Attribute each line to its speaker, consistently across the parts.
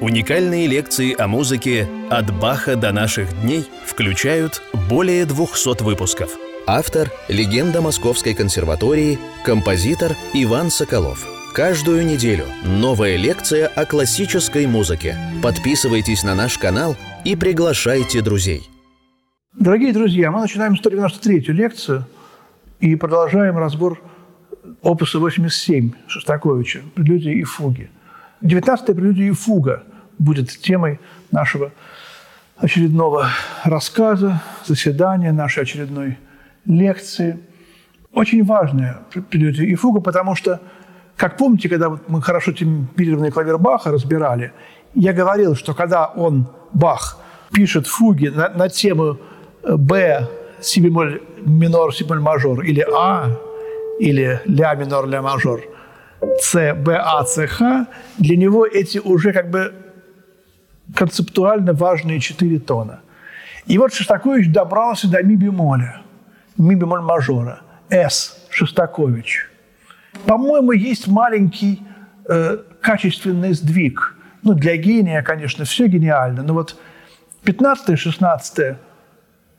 Speaker 1: Уникальные лекции о музыке «От Баха до наших дней» включают более 200 выпусков. Автор – легенда Московской консерватории, композитор Иван Соколов. Каждую неделю новая лекция о классической музыке. Подписывайтесь на наш канал и приглашайте друзей.
Speaker 2: Дорогие друзья, мы начинаем 193-ю лекцию и продолжаем разбор опуса 87 Шостаковича «Прелюдии и фуги». 19-я прелюдия и фуга будет темой нашего очередного рассказа, заседания, нашей очередной лекции. Очень важная прелюдия и фуга, потому что, как помните, когда вот мы хорошо темперированный клавир Баха разбирали, я говорил, что когда он, Бах, пишет фуги на, на тему Б, си бемоль минор, си бемоль мажор, или А, или ля минор, ля мажор – с, Б, А, С, Х, для него эти уже как бы концептуально важные четыре тона. И вот Шостакович добрался до ми бемоля, ми бемоль мажора, С, Шостакович. По-моему, есть маленький э, качественный сдвиг. Ну, для гения, конечно, все гениально, но вот 15 16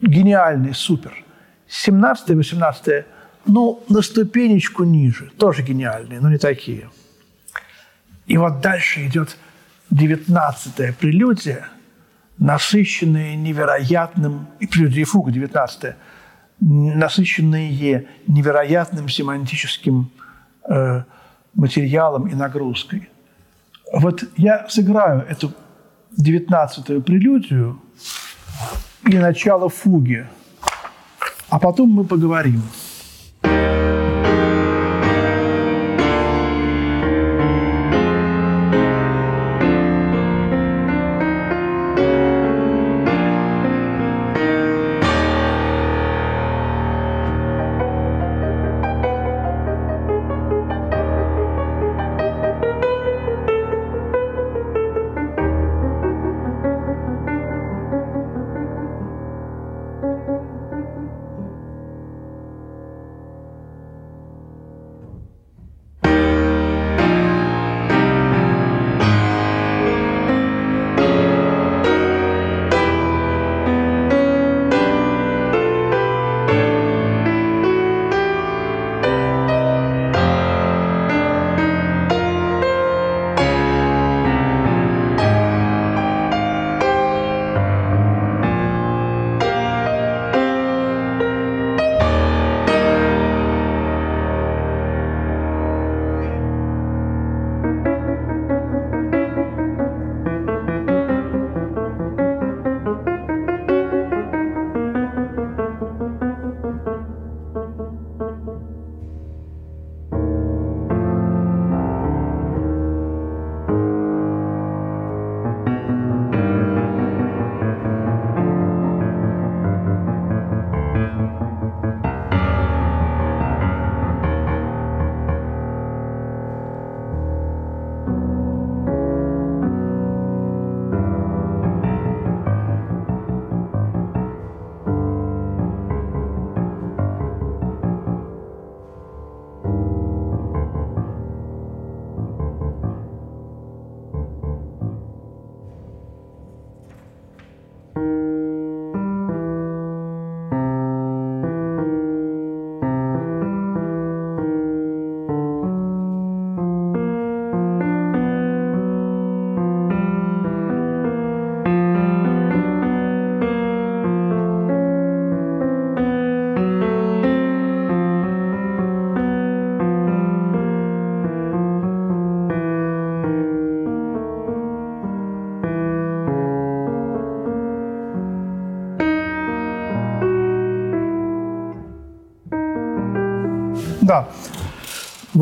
Speaker 2: гениальный, супер. 17 18 ну, на ступенечку ниже, тоже гениальные, но не такие. И вот дальше идет девятнадцатая прелюдия, насыщенная невероятным, и прелюдия фуга девятнадцатая, насыщенные невероятным семантическим э, материалом и нагрузкой. Вот я сыграю эту девятнадцатую прелюдию и начало фуги, а потом мы поговорим.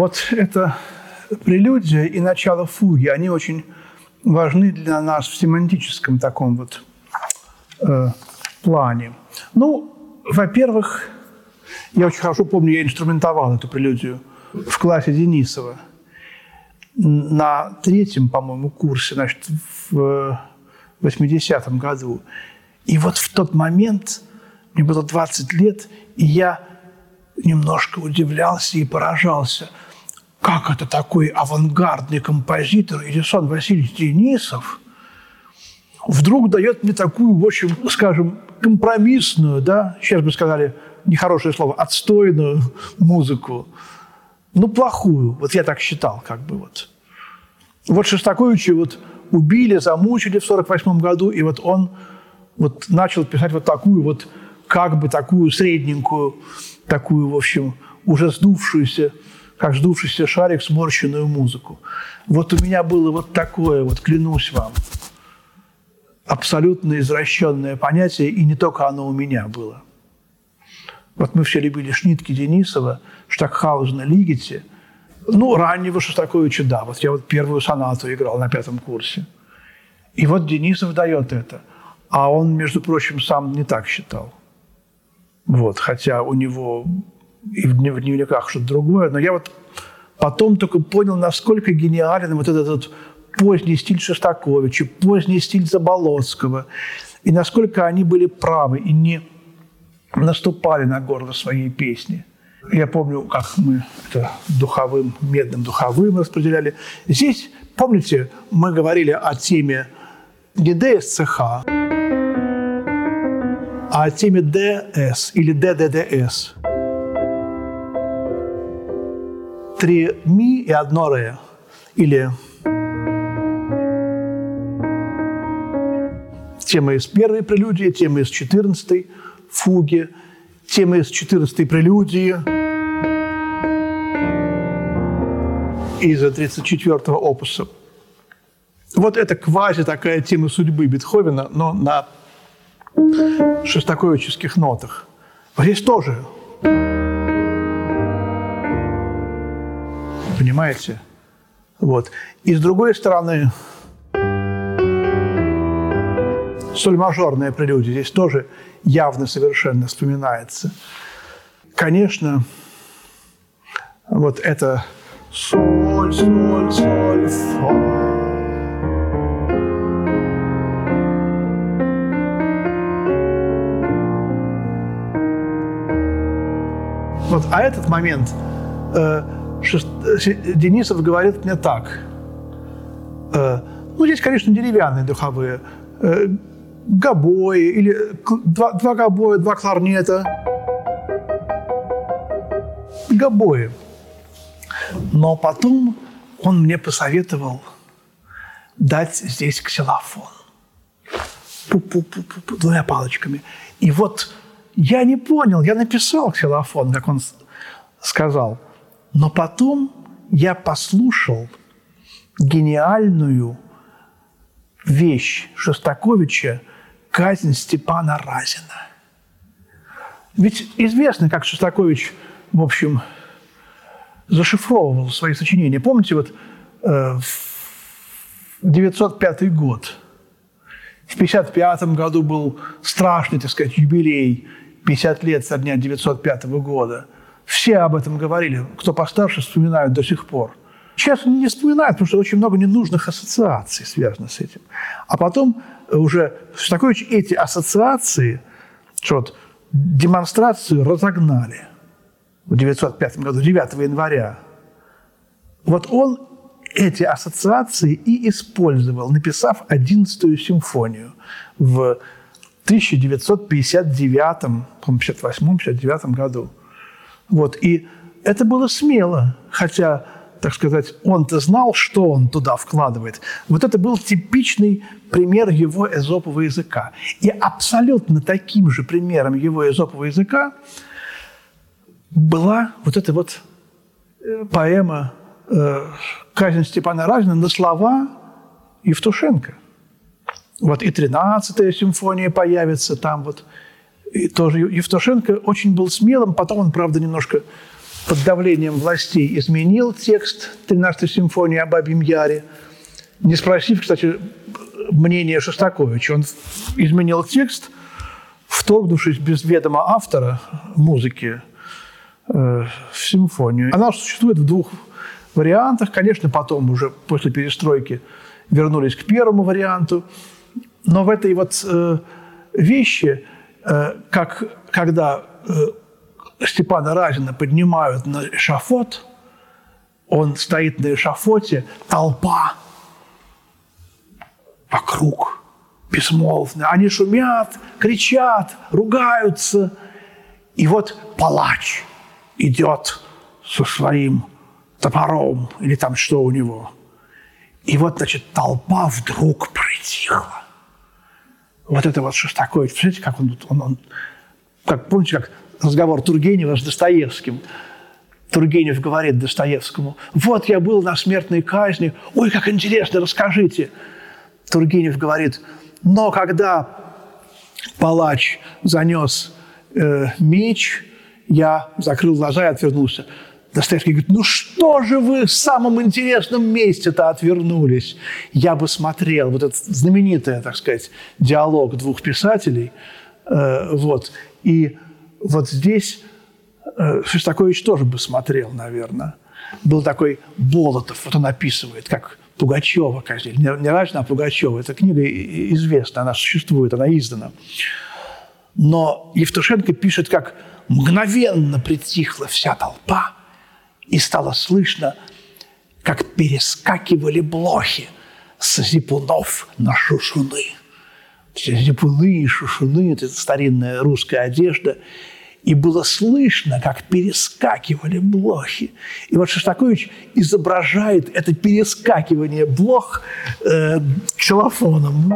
Speaker 2: Вот это прелюдия и начало фуги, они очень важны для нас в семантическом таком вот э, плане. Ну, во-первых, я очень хорошо помню, я инструментовал эту прелюдию в классе Денисова на третьем, по-моему, курсе, значит, в 80-м году. И вот в тот момент, мне было 20 лет, и я немножко удивлялся и поражался. Как это такой авангардный композитор Эдисон Васильевич Денисов вдруг дает мне такую, в общем, скажем, компромиссную, да, сейчас бы сказали нехорошее слово, отстойную музыку. Ну, плохую. Вот я так считал, как бы вот. Вот Шостаковича вот убили, замучили в 48 году, и вот он вот начал писать вот такую вот, как бы такую средненькую, такую, в общем, уже сдувшуюся, как сдувшийся шарик, сморщенную музыку. Вот у меня было вот такое, вот клянусь вам, абсолютно извращенное понятие, и не только оно у меня было. Вот мы все любили Шнитки Денисова, Штакхаузена, Лигити. Ну, раннего Шостаковича, да. Вот я вот первую сонату играл на пятом курсе. И вот Денисов дает это. А он, между прочим, сам не так считал. Вот, хотя у него и в дневниках что-то другое. Но я вот потом только понял, насколько гениален вот этот, этот поздний стиль Шостаковича, поздний стиль Заболоцкого, и насколько они были правы и не наступали на горло своей песни. Я помню, как мы это духовым, медным духовым распределяли. Здесь, помните, мы говорили о теме не ДСЦХ, а о теме ДС или ДДДС. Три ми и одно ре. Или тема из первой прелюдии, тема из четырнадцатой фуги, тема из четырнадцатой прелюдии, из 34-го опуса. Вот это квази такая тема судьбы Бетховена, но на шостаковических нотах. Здесь тоже. Понимаете? Вот. И с другой стороны, соль-мажорная прелюдия здесь тоже явно совершенно вспоминается. Конечно, вот это соль, соль, соль, фа. Вот, а этот момент э, Денисов говорит мне так. Э, ну, здесь, конечно, деревянные духовые. Э, гобои или два, два гобоя, два кларнета. Гобои. Но потом он мне посоветовал дать здесь ксилофон. Пу-пу-пу-пу, двумя палочками. И вот я не понял, я написал ксилофон, как он сказал. Но потом я послушал гениальную вещь Шостаковича «Казнь Степана Разина». Ведь известно, как Шостакович, в общем, зашифровывал свои сочинения. Помните, вот э, 905 год. В 1955 году был страшный, так сказать, юбилей 50 лет со дня 905 года. Все об этом говорили. Кто постарше, вспоминают до сих пор. Сейчас не вспоминают, потому что очень много ненужных ассоциаций связано с этим. А потом уже Шостакович эти ассоциации, что вот демонстрацию разогнали в 1905 году, 9 января. Вот он эти ассоциации и использовал, написав 11-ю симфонию в 1959, 58-59 году. Вот. И это было смело, хотя, так сказать, он-то знал, что он туда вкладывает. Вот это был типичный пример его эзопового языка. И абсолютно таким же примером его эзопового языка была вот эта вот э, поэма э, «Казнь Степана Разина» на слова Евтушенко. Вот и 13-я симфония появится там вот. И тоже Евтушенко очень был смелым, потом он, правда, немножко под давлением властей изменил текст 13-й симфонии о Бабьем Яре, не спросив, кстати, мнения Шостаковича. Он изменил текст, вторгнувшись без ведома автора музыки э, в симфонию. Она существует в двух вариантах. Конечно, потом уже после перестройки вернулись к первому варианту – но в этой вот э, вещи, как когда э, Степана Разина поднимают на шафот, он стоит на эшафоте, толпа вокруг, безмолвно. Они шумят, кричат, ругаются. И вот палач идет со своим топором или там что у него. И вот, значит, толпа вдруг притихла. Вот это вот Шостакович. Представляете, как он, он, он как, помните, как разговор Тургенева с Достоевским. Тургенев говорит Достоевскому, вот я был на смертной казни, ой, как интересно, расскажите. Тургенев говорит, но когда палач занес э, меч, я закрыл глаза и отвернулся. Достоевский говорит, ну что же вы в самом интересном месте-то отвернулись? Я бы смотрел, вот этот знаменитый, так сказать, диалог двух писателей, э, вот, и вот здесь э, Шостакович тоже бы смотрел, наверное. Был такой Болотов, вот он описывает, как Пугачева казнили. Не, не Рачина, а Пугачева. Эта книга известна, она существует, она издана. Но Евтушенко пишет, как мгновенно притихла вся толпа, и стало слышно, как перескакивали блохи с зипунов на шушуны. Зипуны и шушуны – это старинная русская одежда – и было слышно, как перескакивали блохи. И вот Шостакович изображает это перескакивание блох э, ксилофоном.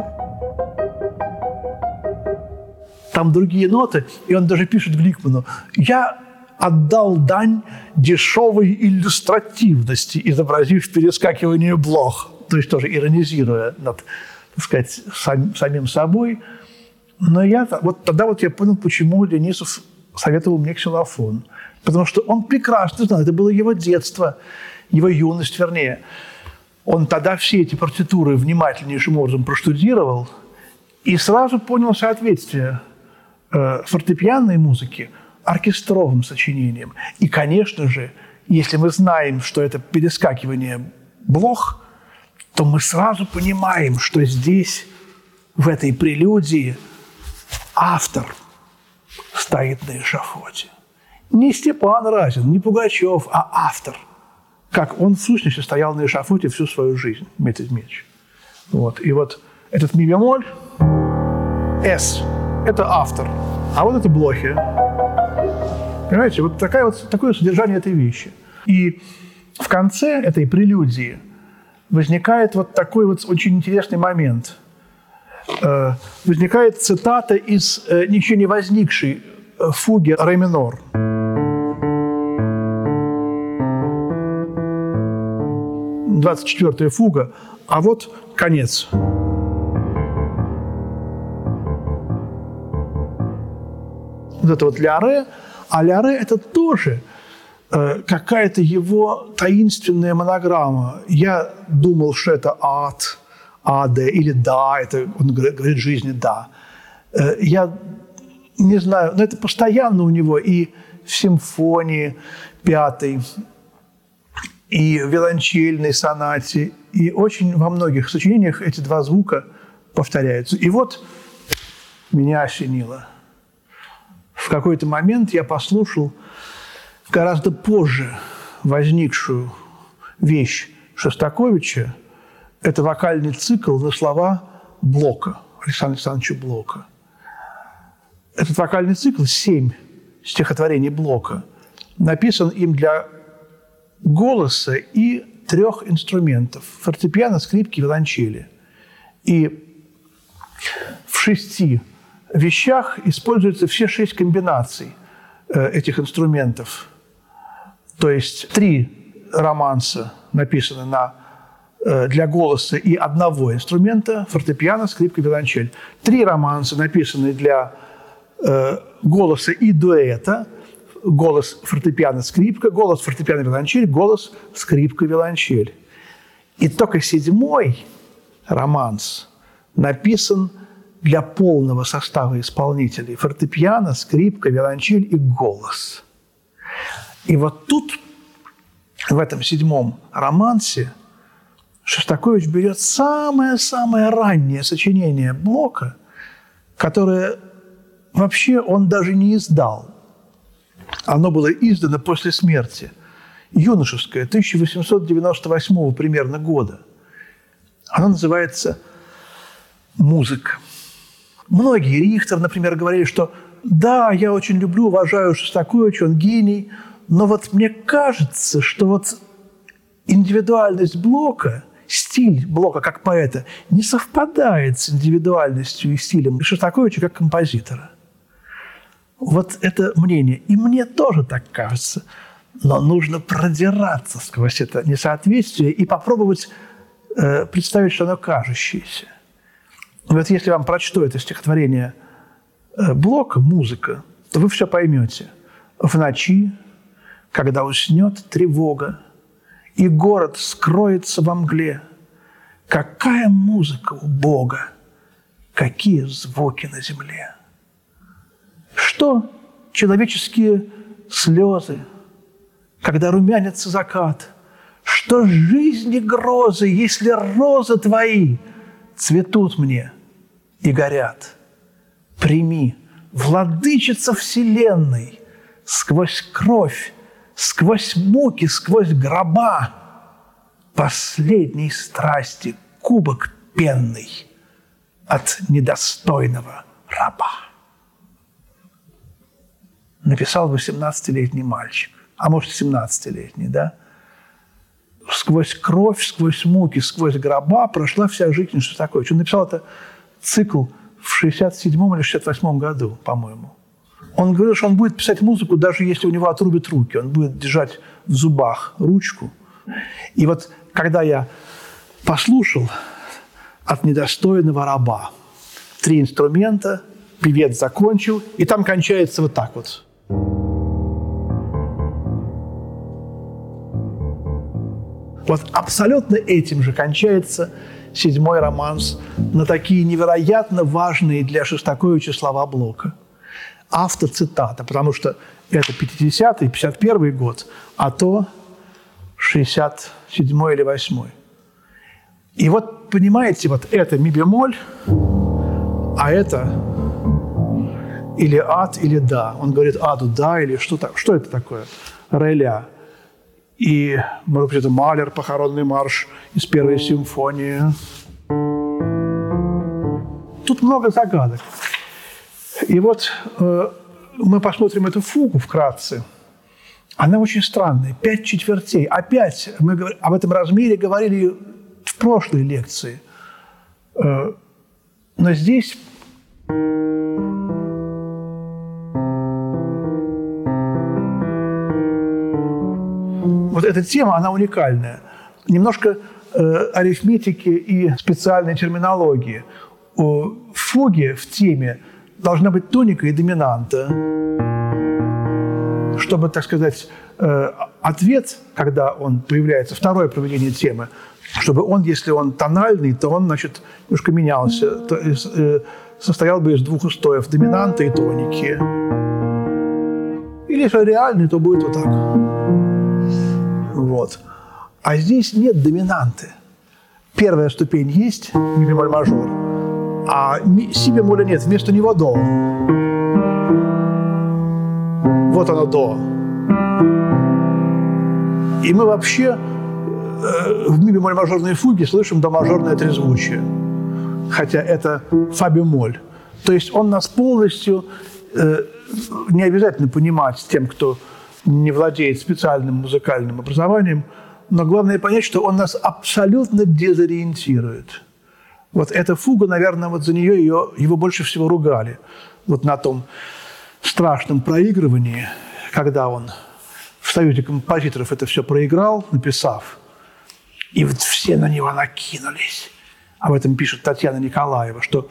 Speaker 2: Там другие ноты, и он даже пишет Гликману, «Я отдал дань дешевой иллюстративности, изобразив перескакивание блох». То есть тоже иронизируя над, так сказать, сам, самим собой. Но я, вот тогда вот я понял, почему Денисов советовал мне ксилофон. Потому что он прекрасно знал, это было его детство, его юность, вернее. Он тогда все эти партитуры внимательнейшим образом проштудировал и сразу понял соответствие э, фортепианной музыки оркестровым сочинением. И, конечно же, если мы знаем, что это перескакивание блох, то мы сразу понимаем, что здесь, в этой прелюдии, автор – стоит на эшафоте. Не Степан Разин, не Пугачев, а автор. Как он в сущности стоял на эшафоте всю свою жизнь, Дмитрий Дмитриевич. Вот. И вот этот ми бемоль, С – это автор, а вот это блохи. Понимаете, вот, такая вот такое содержание этой вещи. И в конце этой прелюдии возникает вот такой вот очень интересный момент – Э, возникает цитата из э, ничего не возникшей э, фуги ре минор. Двадцать четвертая фуга, а вот конец. Вот это вот ля ре, а ля ре это тоже какая-то его таинственная монограмма. Я думал, что это ад – а, Д, или да, это он говорит жизни да. Э, я не знаю, но это постоянно у него и в симфонии пятой, и в виолончельной сонате, и очень во многих сочинениях эти два звука повторяются. И вот меня осенило. В какой-то момент я послушал гораздо позже возникшую вещь Шостаковича – это вокальный цикл на слова Блока, Александра Александровича Блока. Этот вокальный цикл, семь стихотворений Блока, написан им для голоса и трех инструментов – фортепиано, скрипки, виолончели. И в шести вещах используются все шесть комбинаций э, этих инструментов. То есть три романса написаны на Э, для голоса и одного инструмента – фортепиано, скрипка, виолончель. Три романса, написанные для э, голоса и дуэта – голос, фортепиано, скрипка, голос, фортепиано, виолончель, голос, скрипка, виолончель. И только седьмой романс написан для полного состава исполнителей – фортепиано, скрипка, виолончель и голос. И вот тут, в этом седьмом романсе – Шостакович берет самое-самое раннее сочинение Блока, которое вообще он даже не издал. Оно было издано после смерти юношеское, 1898 примерно года. Оно называется «Музыка». Многие, Рихтер, например, говорили, что да, я очень люблю, уважаю Шостаковича, он гений, но вот мне кажется, что вот индивидуальность Блока, стиль Блока как поэта не совпадает с индивидуальностью и стилем Шостаковича как композитора. Вот это мнение. И мне тоже так кажется. Но нужно продираться сквозь это несоответствие и попробовать э, представить, что оно кажущееся. Вот если вам прочту это стихотворение э, Блока, музыка, то вы все поймете. В ночи, когда уснет тревога, и город скроется во мгле, какая музыка у Бога, какие звуки на земле. Что человеческие слезы, когда румянится закат, что жизни грозы, если розы твои цветут мне и горят. Прими, владычица вселенной, сквозь кровь, сквозь муки, сквозь гроба, последней страсти кубок пенный от недостойного раба написал 18-летний мальчик, а может, 17-летний, да? Сквозь кровь, сквозь муки, сквозь гроба прошла вся жизнь что такое. Он написал это цикл в 67 или 68 году, по-моему. Он говорил, что он будет писать музыку, даже если у него отрубят руки. Он будет держать в зубах ручку. И вот когда я послушал от недостойного раба три инструмента, певец закончил, и там кончается вот так вот. Вот абсолютно этим же кончается седьмой романс на такие невероятно важные для Шостаковича слова Блока. Автоцитата, потому что это 50-й, 51-й год, а то 67-й или 8-й. И вот, понимаете, вот это ми бемоль, а это или ад, или да. Он говорит аду да, или что, так, что это такое? Реля и, может быть, это Малер, похоронный марш из первой симфонии. Тут много загадок. И вот э, мы посмотрим эту фугу вкратце. Она очень странная. Пять четвертей. Опять мы об этом размере говорили в прошлой лекции. Э, но здесь вот эта тема, она уникальная. Немножко э, арифметики и специальной терминологии. У фуги в теме должна быть тоника и доминанта, чтобы, так сказать, э, ответ, когда он появляется, второе проведение темы, чтобы он, если он тональный, то он, значит, немножко менялся, то, э, состоял бы из двух устоев – доминанта и тоники. Или если реальный, то будет вот так. Вот. А здесь нет доминанты. Первая ступень есть, ми мажор, а си бемоля нет, вместо него до. Вот оно до. И мы вообще э, в ми бемоль мажорной фуге слышим до мажорное трезвучие. Хотя это фа бемоль. То есть он нас полностью э, не обязательно понимать тем, кто не владеет специальным музыкальным образованием, но главное понять, что он нас абсолютно дезориентирует. Вот эта фуга, наверное, вот за нее ее, его больше всего ругали. Вот на том страшном проигрывании, когда он в Союзе композиторов это все проиграл, написав, и вот все на него накинулись. Об этом пишет Татьяна Николаева, что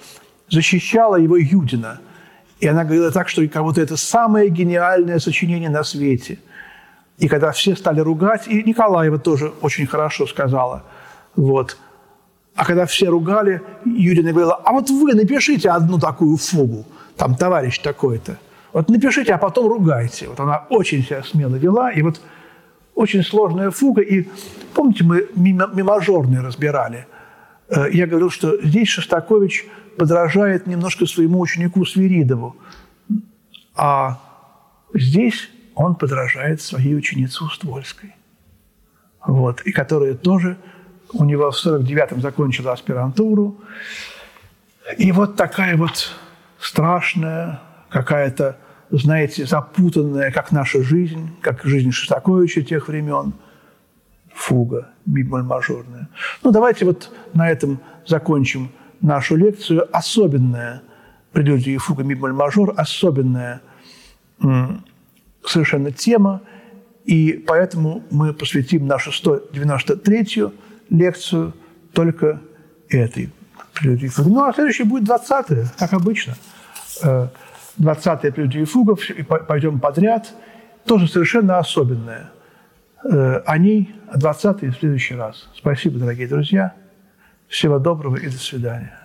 Speaker 2: защищала его Юдина – и она говорила так, что как будто это самое гениальное сочинение на свете. И когда все стали ругать, и Николаева тоже очень хорошо сказала, вот. А когда все ругали, Юрина говорила, а вот вы напишите одну такую фугу, там товарищ такой-то. Вот напишите, а потом ругайте. Вот она очень себя смело вела, и вот очень сложная фуга. И помните, мы мимажорные разбирали. Э, я говорил, что здесь Шостакович – подражает немножко своему ученику Свиридову. А здесь он подражает своей ученице Уствольской. вот, и которая тоже у него в 49-м закончила аспирантуру. И вот такая вот страшная, какая-то, знаете, запутанная, как наша жизнь, как жизнь Шостаковича тех времен, фуга мажорная. Ну, давайте вот на этом закончим нашу лекцию. Особенная прелюдия и фуга мажор, особенная совершенно тема, и поэтому мы посвятим нашу 193-ю лекцию только этой прелюдии фуги. Ну, а следующий будет 20-я, как обычно. 20-я прелюдия фугов, и пойдем подряд. Тоже совершенно особенная. Э, о ней 20-й в следующий раз. Спасибо, дорогие друзья. Всего доброго и до свидания.